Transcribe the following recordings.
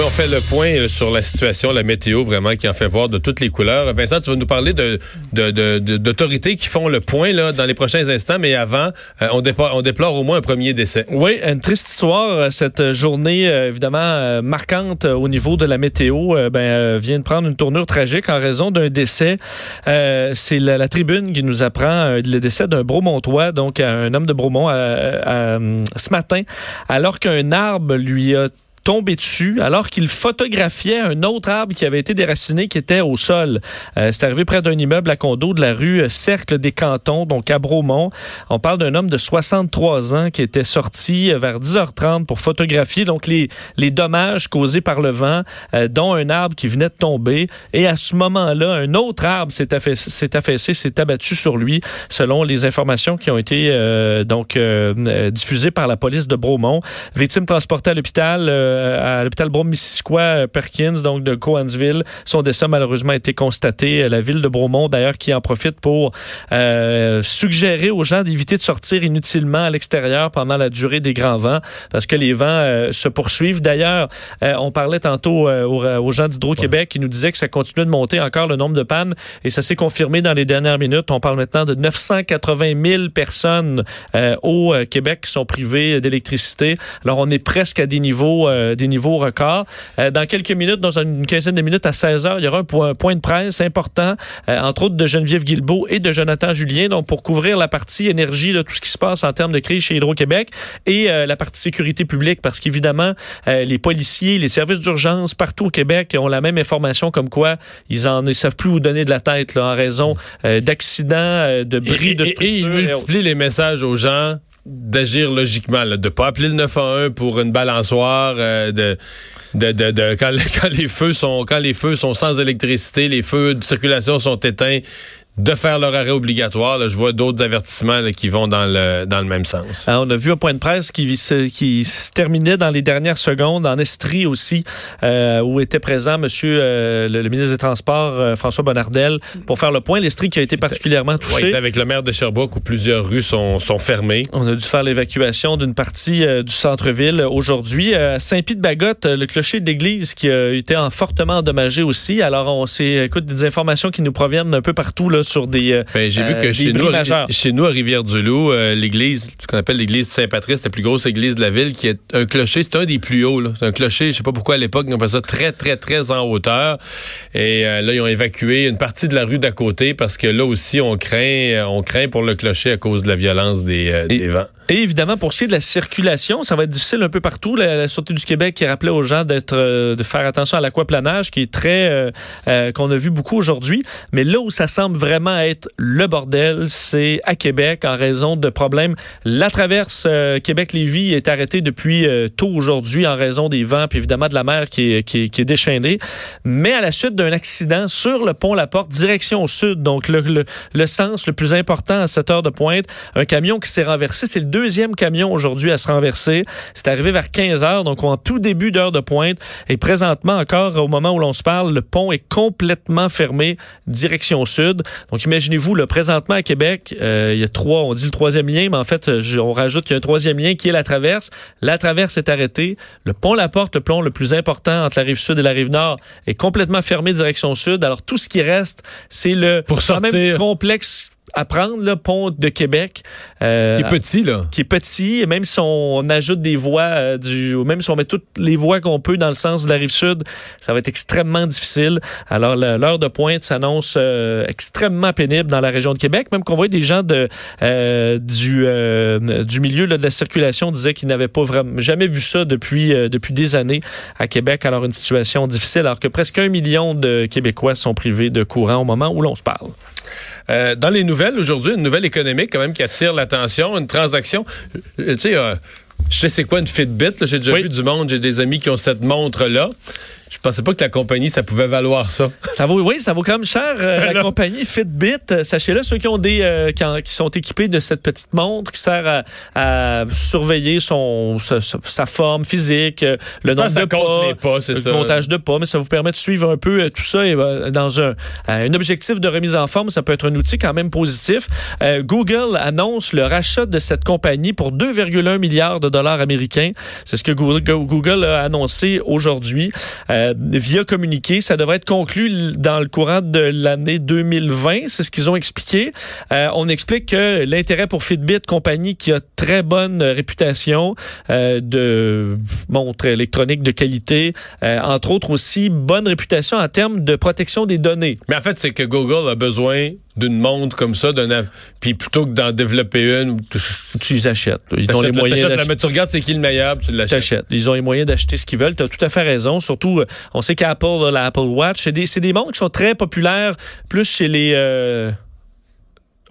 On fait le point euh, sur la situation, la météo vraiment qui en fait voir de toutes les couleurs. Vincent, tu vas nous parler d'autorités qui font le point là, dans les prochains instants, mais avant, euh, on, déplore, on déplore au moins un premier décès. Oui, une triste histoire. Euh, cette journée, évidemment, marquante au niveau de la météo, ben, vient de prendre une tournure tragique en raison d'un décès. c'est la, tribune qui nous apprend le décès d'un Bromontois, donc un homme de Bromont, ce matin, alors qu'un arbre lui a tombé dessus alors qu'il photographiait un autre arbre qui avait été déraciné qui était au sol. Euh, c'est arrivé près d'un immeuble à condo de la rue Cercle des Cantons, donc à Bromont. On parle d'un homme de 63 ans qui était sorti vers 10h30 pour photographier donc les, les dommages causés par le vent, euh, dont un arbre qui venait de tomber. Et à ce moment-là, un autre arbre s'est affaissé, s'est abattu sur lui, selon les informations qui ont été euh, donc diffusées par la police de Bromont. Victime transportée à l'hôpital euh, à l'hôpital Brome-Missisquoi euh, Perkins, donc de Coansville. Son décès malheureusement a été constaté. Euh, la ville de Bromont, d'ailleurs, qui en profite pour suggérer aux gens d'éviter de sortir inutilement à l'extérieur pendant la durée des grands vents, parce que les vents se poursuivent. D'ailleurs, on parlait tantôt aux, gens d'Hydro-Québec qui nous disaient que ça continuait de monter encore le nombre de pannes, et ça s'est confirmé dans les dernières minutes. On parle maintenant de 980 000 personnes au Québec qui sont privées d'électricité. Alors, on est presque à des niveaux euh, des niveaux records. Euh, dans quelques minutes, dans une quinzaine de minutes à 16 heures, il y aura un point, de presse important, euh, entre autres de Geneviève Guilbeault et de Jonathan Julien, donc pour couvrir la partie énergie, tout ce qui se passe en termes de crise chez Hydro-Québec et la partie sécurité publique, parce qu'évidemment, les policiers, les services d'urgence partout au Québec ont la même information comme quoi ils en ils savent plus où donner de la tête là, en raison d'accidents, de bris de structure. Et, ils multiplient les messages aux gens d'agir logiquement, de ne pas appeler le 911 pour une balançoire, euh, de, de, de, quand, les feux sont quand les feux sont sans électricité, les feux de circulation sont éteints, de faire leur arrêt obligatoire. je vois d'autres avertissements qui vont dans le, dans le même sens. On a vu un point de presse qui se, qui se terminait dans les dernières secondes, en Estrie aussi, euh, où était présent monsieur euh, le, ministre des Transports, euh, François Bonnardel, pour faire le point. L'Estrie qui a été particulièrement touchée. avec le maire de Sherbrooke où plusieurs rues sont, sont fermées. On a dû faire l'évacuation d'une partie du centre-ville aujourd'hui. À Saint-Pie-de-Bagotte, le clocher d'église qui a été en fortement endommagé aussi. Alors, on s'est, écoute, des informations qui nous proviennent un peu partout là, sur des euh, ben, J'ai vu que euh, chez nous, chez nous, à Rivière-du-Loup, euh, l'église, ce qu'on appelle l'église de Saint-Patrice, la plus grosse église de la ville, qui est un clocher, c'est un des plus hauts. C'est un clocher, je sais pas pourquoi à l'époque, ils ont fait ça très, très, très en hauteur. Et là, ils ont évacué une partie de la rue d'à côté parce que là aussi, on craint, on craint pour le clocher à cause de la violence des, des vents. Et évidemment, pour ce qui est de la circulation, ça va être difficile un peu partout. La, Sûreté du Québec qui rappelait aux gens d'être, euh, de faire attention à l'aquaplanage, qui est très, qu'on a vu beaucoup aujourd'hui. Mais là où ça semble vraiment être le bordel, c'est à Québec en raison de problèmes. La traverse Québec-Lévis est arrêtée depuis tôt aujourd'hui en raison des vents, puis évidemment de la mer qui est, déchaînée. Mais à la suite d'un accident sur le pont La Porte, direction au sud, donc le sens le plus important à cette heure de pointe, un camion qui s'est renversé, c'est le deuxième camion aujourd'hui à se renverser. C'est arrivé vers 15 heures, donc en tout début d'heure de pointe. Et présentement, encore au moment où l'on se parle, le pont est complètement fermé direction sud. Donc imaginez-vous, le présentement à Québec, euh, il y a trois, on dit le troisième lien, mais en fait, on rajoute qu'il y a un troisième lien qui est la traverse. La traverse est arrêtée. Le pont La Porte, le pont le plus important entre la rive sud et la rive nord, est complètement fermé direction sud. Alors tout ce qui reste, c'est le pour sortir même complexe à prendre, le pont de Québec. Euh, qui est petit, là. Qui est petit, et même si on ajoute des voies, euh, du, même si on met toutes les voies qu'on peut dans le sens de la rive sud, ça va être extrêmement difficile. Alors, l'heure de pointe s'annonce euh, extrêmement pénible dans la région de Québec, même qu'on voit des gens de, du, du milieu de la circulation disaient qu'ils n'avaient pas vraiment jamais vu ça depuis, depuis des années à Québec. Alors, une situation difficile, alors que presque un million de Québécois sont privés de courant au moment où l'on se parle. Euh, dans les nouvelles aujourd'hui, une nouvelle économique quand même qui attire l'attention, une transaction. Euh, tu sais, euh, je sais c'est quoi une Fitbit. J'ai déjà vu du monde, j'ai des amis qui ont cette montre-là. Je pensais pas que la compagnie, ça pouvait valoir ça. Ça vaut, oui, ça vaut quand même cher. Euh, la compagnie Fitbit, euh, sachez-le, ceux qui ont des, euh, qui, sont équipés de cette petite montre qui sert à, surveiller son, sa, forme physique, le nombre de pas, le montage de pas, mais ça vous permet de suivre un peu tout ça et, dans un, un objectif de remise en forme. Ça peut être un outil quand même positif. Google annonce le rachat de cette compagnie pour 2,1 milliards de dollars américains. C'est ce que Google, Google a annoncé aujourd'hui. Euh, via communiqué. Ça devrait être conclu dans le courant de l'année 2020. C'est ce qu'ils ont expliqué. Euh, on explique que l'intérêt pour Fitbit, compagnie qui a très bonne réputation euh, de montres électroniques de qualité, entre autres aussi bonne réputation en termes de protection des données. Mais en fait, c'est que Google a besoin d'une montre comme ça, d'un puis plutôt que d'en développer une, tu les achètes. Ils ont les moyens. mais tu regardes c'est qui le meilleur, tu l'achètes. Ils ont les moyens d'acheter ce qu'ils veulent. Tu as tout à fait raison. Surtout, euh, on sait qu'Apple, l'Apple Watch, c'est des, des montres qui sont très populaires, plus chez les euh,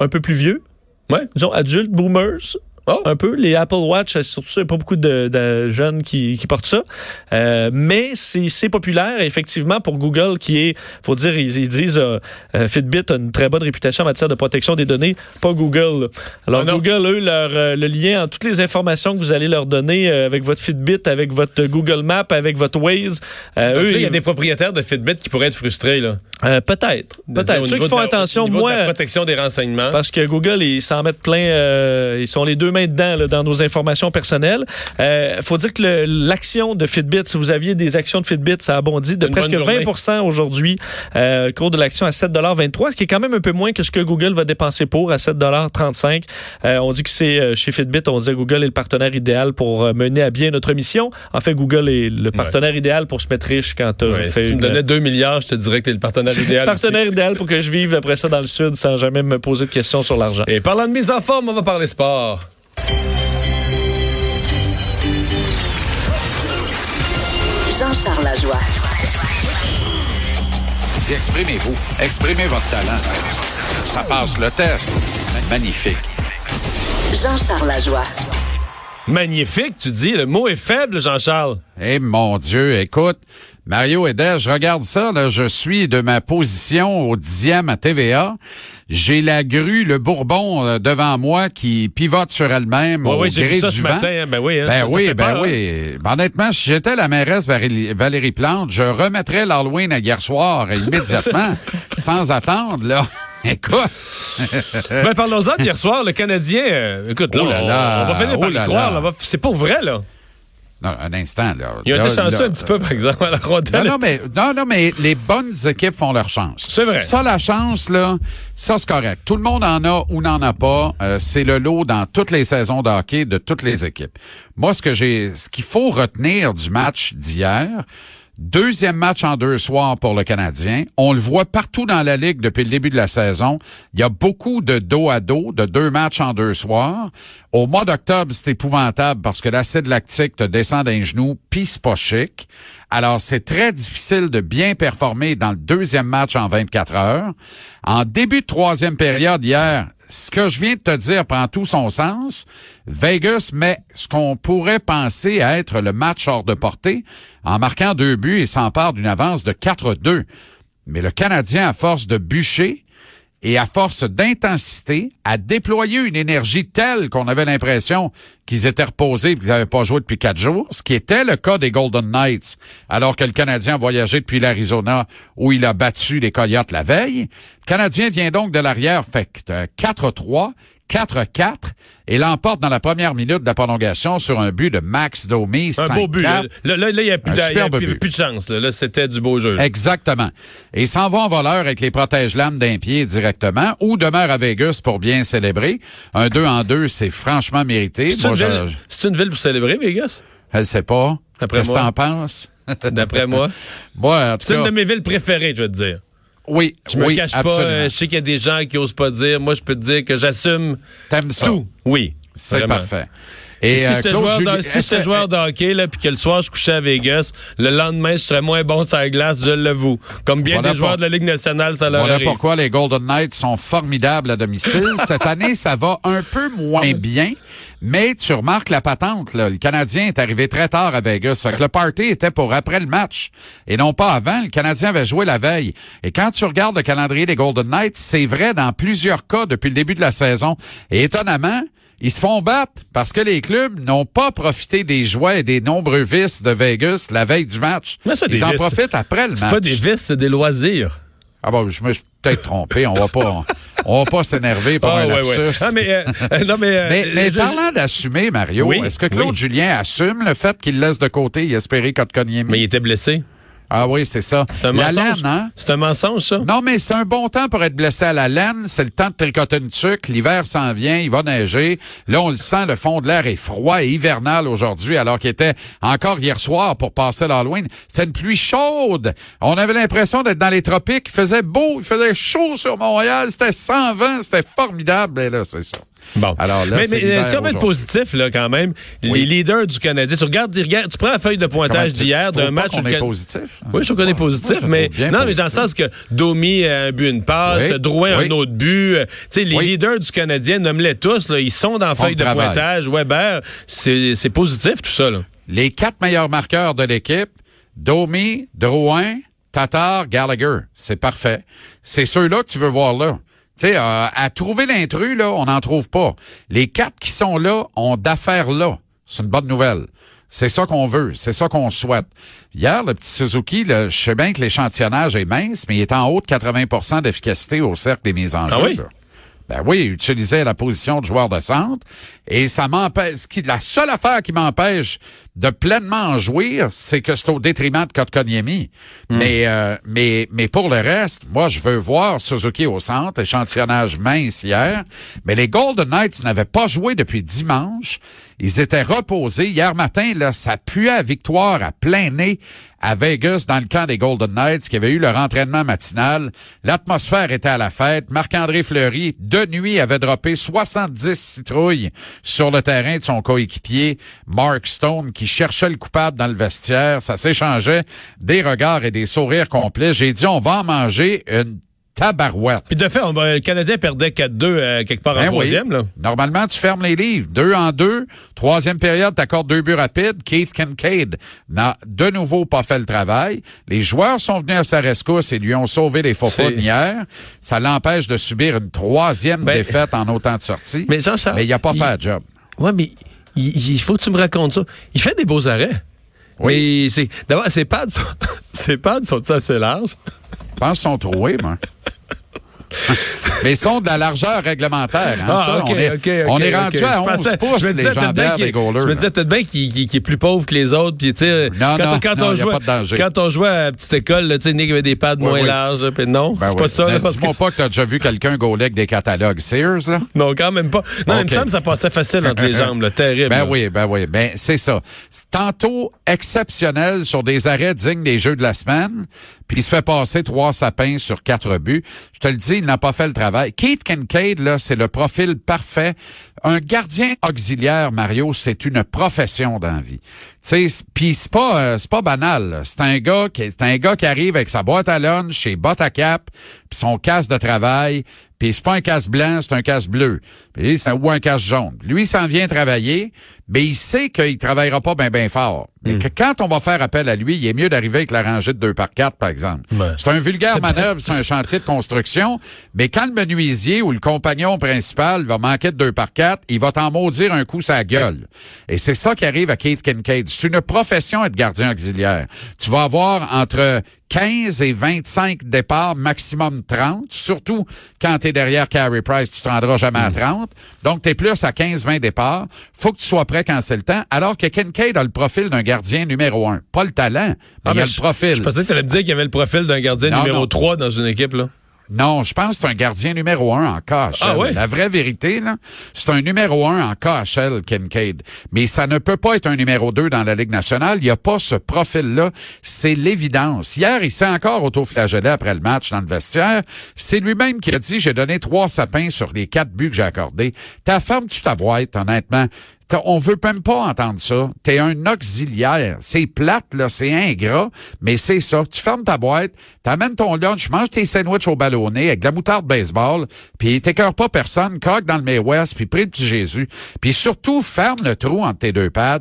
un peu plus vieux. Ouais. Disons adultes, boomers. Oh. Un peu. Les Apple Watch, surtout, il n'y a pas beaucoup de, jeunes qui, portent ça. Euh, mais c'est populaire, effectivement, pour Google, qui est, faut dire, ils, disent, euh, euh, Fitbit a une très bonne réputation en matière de protection des données, pas Google. Alors, ah Google, eux, leur, le lien en toutes les informations que vous allez leur donner avec votre Fitbit, avec votre Google Maps, avec votre Waze. eux, il y a des propriétaires de Fitbit qui pourraient être frustrés, là. peut-être. Peut-être. Ceux qui font attention, moi. la protection des renseignements. Parce que Google, ils s'en mettent plein, ils sont les deux dedans dans nos informations personnelles. Il euh, faut dire que l'action de Fitbit, si vous aviez des actions de Fitbit, ça a bondi de presque 20 aujourd'hui, euh, cours de l'action à 7,23 ce qui est quand même un peu moins que ce que Google va dépenser pour à 7,35 euh, On dit que c'est euh, chez Fitbit, on dit que Google est le partenaire idéal pour mener à bien notre mission. En fait, Google est le partenaire idéal pour se mettre riche quand tu Si tu me donnais 2 milliards, je te dirais que tu es le partenaire idéal. partenaire idéal pour que je vive après ça dans le Sud sans jamais me poser de questions sur l'argent. Et parlant de mise en forme, on va parler sport. Jean-Charles Lajoie. Dis, exprimez-vous. Exprimez votre talent. Ça passe le test. Magnifique. Jean-Charles Lajoie. Magnifique, tu dis. Le mot est faible, Jean-Charles. Eh mon Dieu, écoute, Mario Hébert, je regarde ça, là, je suis de ma position au dixième à TVA. J'ai la grue, le Bourbon euh, devant moi qui pivote sur elle-même au oui, gré ça du ce vent. Matin, hein. ben oui, hein, ben oui, ben peur, oui. Hein? Ben, honnêtement, si j'étais la mairesse Valérie, Plante, je remettrais l'Halloween à hier soir immédiatement, sans attendre, là. Écoute. ben, parlons-en d'hier soir, le Canadien. Euh, écoute, là, oh là, là, on, va finir par oh y croire. C'est pas vrai, là. Non, un instant, là. Ils ont été chanceux un petit peu, par exemple, à la rondelle. Non, non, mais, non, non, mais les bonnes équipes font leur chance. C'est vrai. Ça, la chance, là, ça, c'est correct. Tout le monde en a ou n'en a pas. Euh, c'est le lot dans toutes les saisons de hockey de toutes les équipes. Moi, ce que j'ai, ce qu'il faut retenir du match d'hier, Deuxième match en deux soirs pour le Canadien. On le voit partout dans la Ligue depuis le début de la saison. Il y a beaucoup de dos à dos, de deux matchs en deux soirs. Au mois d'octobre, c'est épouvantable parce que l'acide lactique te descend d'un genou, pis c'est pas chic. Alors, c'est très difficile de bien performer dans le deuxième match en 24 heures. En début de troisième période hier, ce que je viens de te dire prend tout son sens. Vegas met ce qu'on pourrait penser être le match hors de portée en marquant deux buts et s'empare d'une avance de 4-2. Mais le Canadien, à force de bûcher, et à force d'intensité, a déployé une énergie telle qu'on avait l'impression qu'ils étaient reposés et qu'ils n'avaient pas joué depuis quatre jours, ce qui était le cas des Golden Knights, alors que le Canadien a voyagé depuis l'Arizona où il a battu les Coyotes la veille. Le Canadien vient donc de l'arrière, fait 4-3, 4-4 et l'emporte dans la première minute de la prolongation sur un but de Max Domi. Un beau but. Là, 5-4. là, là, il n'y a, plus il y a plus, de chance. Là, Là, c'était du beau jeu. là. Exactement. Et il s'en va en voleur avec les protège-lames d'un pied directement ou demeure à Vegas pour bien célébrer. Un 2 en 2, c'est franchement mérité. C'est une, je, ville- c'est une ville pour célébrer, Vegas? je le sais pas. D'après Qu'est-ce que t'en penses? D'après moi. Moi, C'est une de mes villes préférées, je vais te dire. Oui, Je me oui, cache absolument. pas. euh, je sais qu'il y a des gens qui osent pas dire. Moi, je peux te dire que j'assume T'aimes ça. tout. Oui. C'est parfait. Et, si euh, j'étais Claude joueur, Julien- de, si joueur de hockey, là, puis que le soir, je couchais à Vegas, le lendemain, je serais moins bon sur la glace, je l'avoue. Comme bien Voilà des joueurs de la Ligue nationale, ça leur Voilà arrive. pourquoi les Golden Knights sont formidables à domicile. Cette année, ça va un peu moins bien, mais tu remarques la patente. Là. Le Canadien est arrivé très tard à Vegas. Fait que le party était pour après le match et non pas avant. Le Canadien avait joué la veille. Et quand tu regardes le calendrier des Golden Knights, c'est vrai dans plusieurs cas depuis le début de la saison. Et étonnamment, ils se font battre parce que les clubs n'ont pas profité des joies et des nombreux vices de Vegas la veille du match. Mais ça, Ils en vices. profitent après le match. C'est pas des vices, c'est des loisirs. Ah bon, je me suis peut-être trompé. On va pas, on va pas s'énerver pour Ah, un ouais, lapsus. ouais. Ah, mais, euh, euh, non, mais, euh, Mais, mais je- parlant d'assumer, Mario, Oui, est-ce que Claude oui. Julien assume le fait qu'il laisse de côté espérer Kotkaniemi? mais il était blessé. Ah oui, c'est ça. C'est un La mensonge. laine, hein? C'est un mensonge, ça? Non, mais c'est un bon temps pour être blessé à la laine. C'est le temps de tricoter une tuque. L'hiver s'en vient, il va neiger. Là, on le sent, le fond de l'air est froid et hivernal aujourd'hui, alors qu'il était encore hier soir pour passer l'Halloween. C'était une pluie chaude. On avait l'impression d'être dans les tropiques. Il faisait beau, il faisait chaud sur Montréal. C'était sans vent, c'était formidable. Et là, c'est ça. Bon. Alors là, mais, mais, euh, si on veut être positif, là, quand même, Oui. les leaders du Canadien, tu regardes, tu regardes- tu prends la feuille de pointage d'hier d'un pas match. est Can- positif? Oui, je trouve qu'on est positif, mais non, mais dans le sens que Domi a un but, une passe, Oui, Drouin oui. un autre but. euh, Tu sais, les leaders du Canadien, nomme-les tous, là, ils sont dans la feuille le de travail. pointage. Weber, c'est c'est positif tout ça. Là. Les quatre meilleurs marqueurs de l'équipe, Domi, Drouin, Tatar, Gallagher. C'est parfait. C'est ceux-là que tu veux voir là. Tu sais, euh, à trouver l'intrus, là, on n'en trouve pas. Les quatre qui sont là ont d'affaires là. C'est une bonne nouvelle. C'est ça qu'on veut, c'est ça qu'on souhaite. Hier, le petit Suzuki, là, je sais bien que l'échantillonnage est mince, mais il est en haut de 80% d'efficacité au cercle des mises en Ah jeu. oui? là. Ben oui, il utilisait la position de joueur de centre et ça m'empêche. ce qui- La seule affaire qui m'empêche de pleinement en jouir, c'est que c'est au détriment de Kotkaniemi. Mais, euh, mais, mais pour le reste, moi, je veux voir Suzuki au centre, échantillonnage mince hier. Mais les Golden Knights n'avaient pas joué depuis dimanche. Ils étaient reposés. Hier matin, là, ça puait à victoire à plein nez à Vegas dans le camp des Golden Knights qui avait eu leur entraînement matinal. L'atmosphère était à la fête. Marc-André Fleury, de nuit, avait droppé 70 citrouilles sur le terrain de son coéquipier Mark Stone qui cherchait le coupable dans le vestiaire. Ça s'échangeait des regards et des sourires complets. J'ai dit, on va en manger une tabarouette. Puis de fait, on le Canadien perdait 4-2 euh, quelque part en Ben oui. troisième. Là. Normalement, tu fermes les livres. Deux en deux. Troisième période, t'accordes deux buts rapides. Keith Kincaid n'a de nouveau pas fait le travail. Les joueurs sont venus à sa rescousse et lui ont sauvé les faux hier. Ça l'empêche de subir une troisième Ben- défaite en autant de sorties. Mais Jean-Charles, Mais il n'a pas il- fait le job. Ouais, mais il, il faut que tu me racontes ça. Il fait des beaux arrêts. Oui. Mais c'est d'abord ses pads sont, ses pads sont assez larges? Je pense qu'ils sont troués, moi. Mais ils sont de la largeur réglementaire. Hein, ça. on est, on est rendu à 11 pouces, je me les disais, bien jambières des goalers. Je me disais peut-être bien qu'il qu'il- qu'il est plus pauvre que les autres. Puis, tu sais, Non, quand, non, quand non, on jouait, pas de danger. quand on jouait à la petite école, tu sais, Nick avait des pads moins oui. larges. là, puis non, Ben c'est oui. pas ça. Ben, Dis-moi pas que tu as déjà vu quelqu'un gauler avec des catalogues Sears, là? non, quand même pas. Non, il me semble que ça passait facile entre les jambes. Là, terrible. Ben oui, ben oui. Ben, c'est ça. Tantôt exceptionnel sur des arrêts dignes des jeux de la semaine, puis il se fait passer trois sapins sur quatre buts. Je te le dis, il n'a pas fait le travail. Keith Kincaid, là, c'est le profil parfait. Un gardien auxiliaire, Mario, c'est une profession dans la puis c'est pas euh, c'est pas banal. C'est un gars qui c'est un gars qui arrive avec sa boîte à lunch, chez bottes à cap, puis son casque de travail, puis c'est pas un casque blanc, c'est un casque bleu. Puis c'est ou un casque jaune. Lui il s'en vient travailler, mais il sait qu'il travaillera pas bien ben fort. Hmm. Et que quand on va faire appel à lui, il est mieux d'arriver avec la rangée de 2 par 4 par exemple. C'est un vulgaire manœuvre, c'est un chantier de construction, mais quand le menuisier ou le compagnon principal va manquer de 2 par 4 il va t'en maudire un coup sa gueule. Et c'est ça qui arrive à Keith Kincaid. C'est une profession être gardien auxiliaire. Tu vas avoir entre 15 et 25 départs, maximum 30. Surtout quand tu es derrière Carey Price, tu te rendras jamais à 30. Donc, tu es plus à 15-20 départs. faut que tu sois prêt quand c'est le temps. Alors que Kincaid a le profil d'un gardien numéro un. Pas le talent, mais Ah, il a le profil. Je pensais que tu allais me dire qu'il y avait le profil d'un gardien Non, numéro non. 3 dans une équipe. là. Non, je pense que c'est un gardien numéro un en KHL. Ah ouais? La vraie vérité, là, c'est un numéro un en KHL, Kincaid. Mais ça ne peut pas être un numéro deux dans la Ligue nationale. Il n'y a pas ce profil-là. C'est l'évidence. Hier, il s'est encore autoflagellé après le match dans le vestiaire. C'est lui-même qui a dit, j'ai donné trois sapins sur les quatre buts que j'ai accordés. Ta ferme, tu ta boîte, honnêtement. On veut même pas entendre ça. T'es un auxiliaire. C'est plate, là, c'est ingrat, mais c'est ça. Tu fermes ta boîte, t'amènes ton lunch, manges tes sandwichs au ballonné avec de la moutarde baseball, puis t'écœures pas personne, croque dans le May West, puis prie petit Jésus. Puis surtout, ferme le trou entre tes deux pads.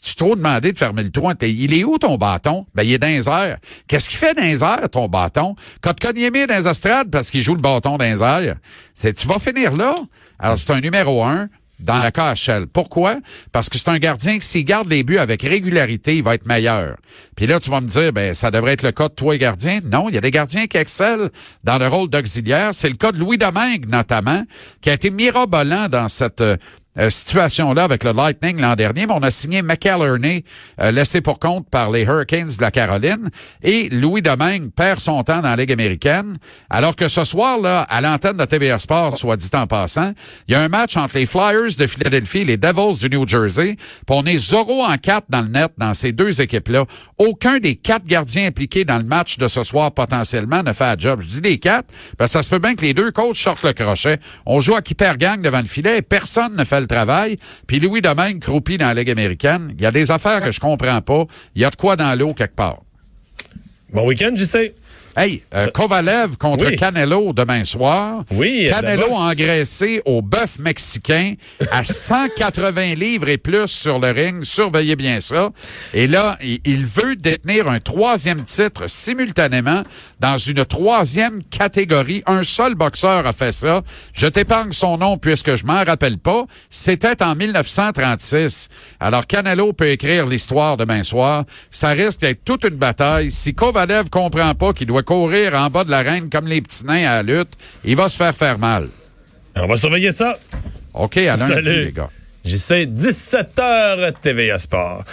Tu trop demandé de fermer le trou. Il est où ton bâton? Ben, il est dans les. Qu'est-ce qu'il fait dans les ton bâton? Quand tu cognes mis dans les parce qu'il joue le bâton dans les airs, c'est, tu vas finir là? Alors, c'est un numéro un dans la KHL. Pourquoi? Parce que c'est un gardien qui, s'il garde les buts avec régularité, il va être meilleur. Puis là, tu vas me dire, ben, ça devrait être le cas de toi, les gardiens. Non, il y a des gardiens qui excellent dans le rôle d'auxiliaire. C'est le cas de Louis Domingue, notamment, qui a été mirobolant dans cette euh, situation-là avec le Lightning l'an dernier, mais on a signé McAlerney, euh, laissé pour compte par les Hurricanes de la Caroline, et Louis Domingue perd son temps dans la Ligue américaine, alors que ce soir, là, à l'antenne de TVA Sport, soit dit en passant, il y a un match entre les Flyers de Philadelphie et les Devils du New Jersey, puis on est 0 en 4 dans le net dans ces deux équipes-là. Aucun des quatre gardiens impliqués dans le match de ce soir potentiellement ne fait la job. Je dis les quatre, parce que ça se peut bien que les deux coachs sortent le crochet. On joue à qui perd gang devant le filet et personne ne fait le travail. Puis Louis Domingue croupit dans la Ligue américaine. Il y a des affaires que je comprends pas. Il y a de quoi dans l'eau quelque part. Bon week-end, sais. Hey, euh, Kovalev contre Oui. Canelo demain soir. Oui, Canelo engraissé au bœuf mexicain à 180 livres et plus sur le ring. Surveillez bien ça. Et là, il, il veut détenir un troisième titre simultanément dans une troisième catégorie. Un seul boxeur a fait ça. Je t'épargne son nom puisque je m'en rappelle pas. C'était en 1936. Alors Canelo peut écrire l'histoire demain soir. Ça risque d'être toute une bataille. Si Kovalev comprend pas qu'il doit courir en bas de la reine comme les petits nains à la lutte, il va se faire faire mal. On va surveiller ça. OK, à lundi, Salut. les gars. J'y sais, 17h TVA Sport.